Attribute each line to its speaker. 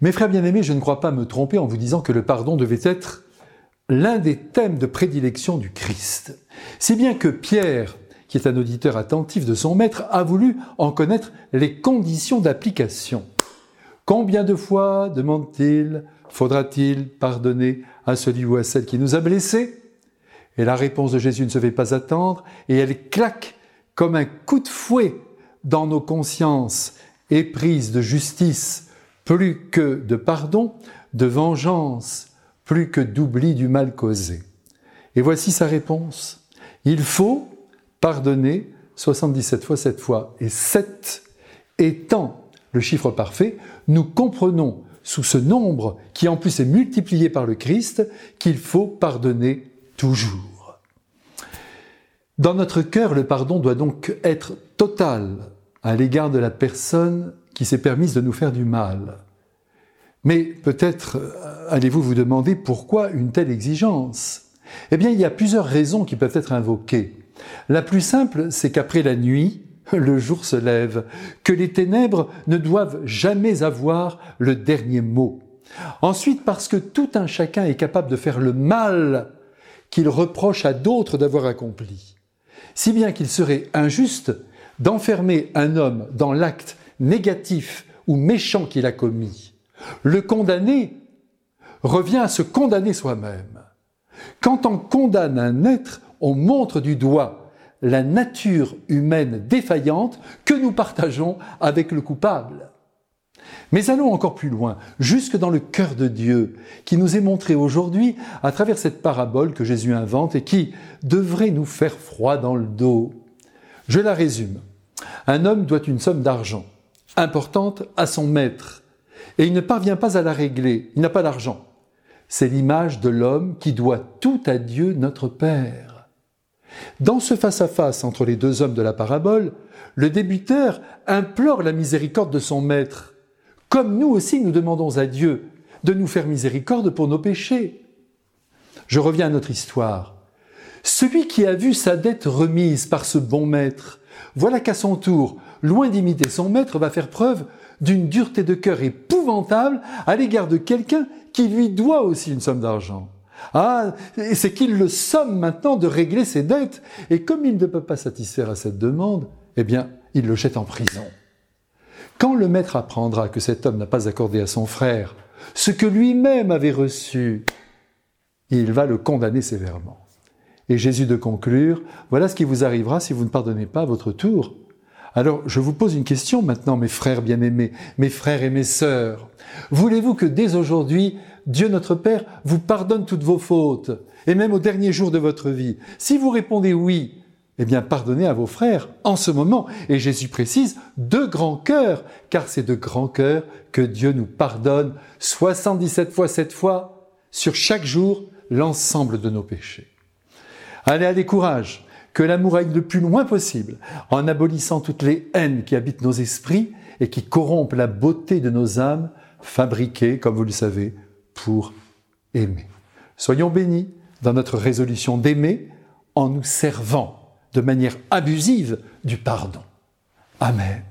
Speaker 1: Mes frères bien-aimés, je ne crois pas me tromper en vous disant que le pardon devait être l'un des thèmes de prédilection du Christ. Si bien que Pierre, qui est un auditeur attentif de son maître, a voulu en connaître les conditions d'application. Combien de fois, demande-t-il, faudra-t-il pardonner à celui ou à celle qui nous a blessés? Et la réponse de Jésus ne se fait pas attendre, et elle claque comme un coup de fouet dans nos consciences éprises de justice plus que de pardon, de vengeance, plus que d'oubli du mal causé. Et voici sa réponse. Il faut pardonner 77 fois 7 fois. Et 7 étant le chiffre parfait, nous comprenons sous ce nombre, qui en plus est multiplié par le Christ, qu'il faut pardonner toujours. Dans notre cœur, le pardon doit donc être total à l'égard de la personne qui s'est permise de nous faire du mal. Mais peut-être euh, allez-vous vous demander pourquoi une telle exigence? Eh bien, il y a plusieurs raisons qui peuvent être invoquées. La plus simple, c'est qu'après la nuit, le jour se lève, que les ténèbres ne doivent jamais avoir le dernier mot. Ensuite, parce que tout un chacun est capable de faire le mal qu'il reproche à d'autres d'avoir accompli. Si bien qu'il serait injuste d'enfermer un homme dans l'acte négatif ou méchant qu'il a commis. Le condamné revient à se condamner soi-même. Quand on condamne un être, on montre du doigt la nature humaine défaillante que nous partageons avec le coupable. Mais allons encore plus loin, jusque dans le cœur de Dieu, qui nous est montré aujourd'hui à travers cette parabole que Jésus invente et qui devrait nous faire froid dans le dos. Je la résume. Un homme doit une somme d'argent importante à son maître et il ne parvient pas à la régler, il n'a pas d'argent. C'est l'image de l'homme qui doit tout à Dieu notre Père. Dans ce face-à-face entre les deux hommes de la parabole, le débuteur implore la miséricorde de son maître, comme nous aussi nous demandons à Dieu de nous faire miséricorde pour nos péchés. Je reviens à notre histoire. Celui qui a vu sa dette remise par ce bon maître, voilà qu'à son tour, loin d'imiter son maître, va faire preuve d'une dureté de cœur épouvantable à l'égard de quelqu'un qui lui doit aussi une somme d'argent. Ah, c'est qu'il le somme maintenant de régler ses dettes, et comme il ne peut pas satisfaire à cette demande, eh bien, il le jette en prison. Quand le maître apprendra que cet homme n'a pas accordé à son frère ce que lui-même avait reçu, il va le condamner sévèrement. Et Jésus de conclure, voilà ce qui vous arrivera si vous ne pardonnez pas à votre tour. Alors je vous pose une question maintenant, mes frères bien-aimés, mes frères et mes sœurs. Voulez-vous que dès aujourd'hui, Dieu notre Père vous pardonne toutes vos fautes, et même au dernier jour de votre vie? Si vous répondez oui, eh bien pardonnez à vos frères en ce moment. Et Jésus précise, de grand cœur, car c'est de grand cœur que Dieu nous pardonne 77 fois 7 fois sur chaque jour l'ensemble de nos péchés. Allez, allez, courage que l'amour aille le plus loin possible, en abolissant toutes les haines qui habitent nos esprits et qui corrompent la beauté de nos âmes, fabriquées, comme vous le savez, pour aimer. Soyons bénis dans notre résolution d'aimer en nous servant de manière abusive du pardon. Amen.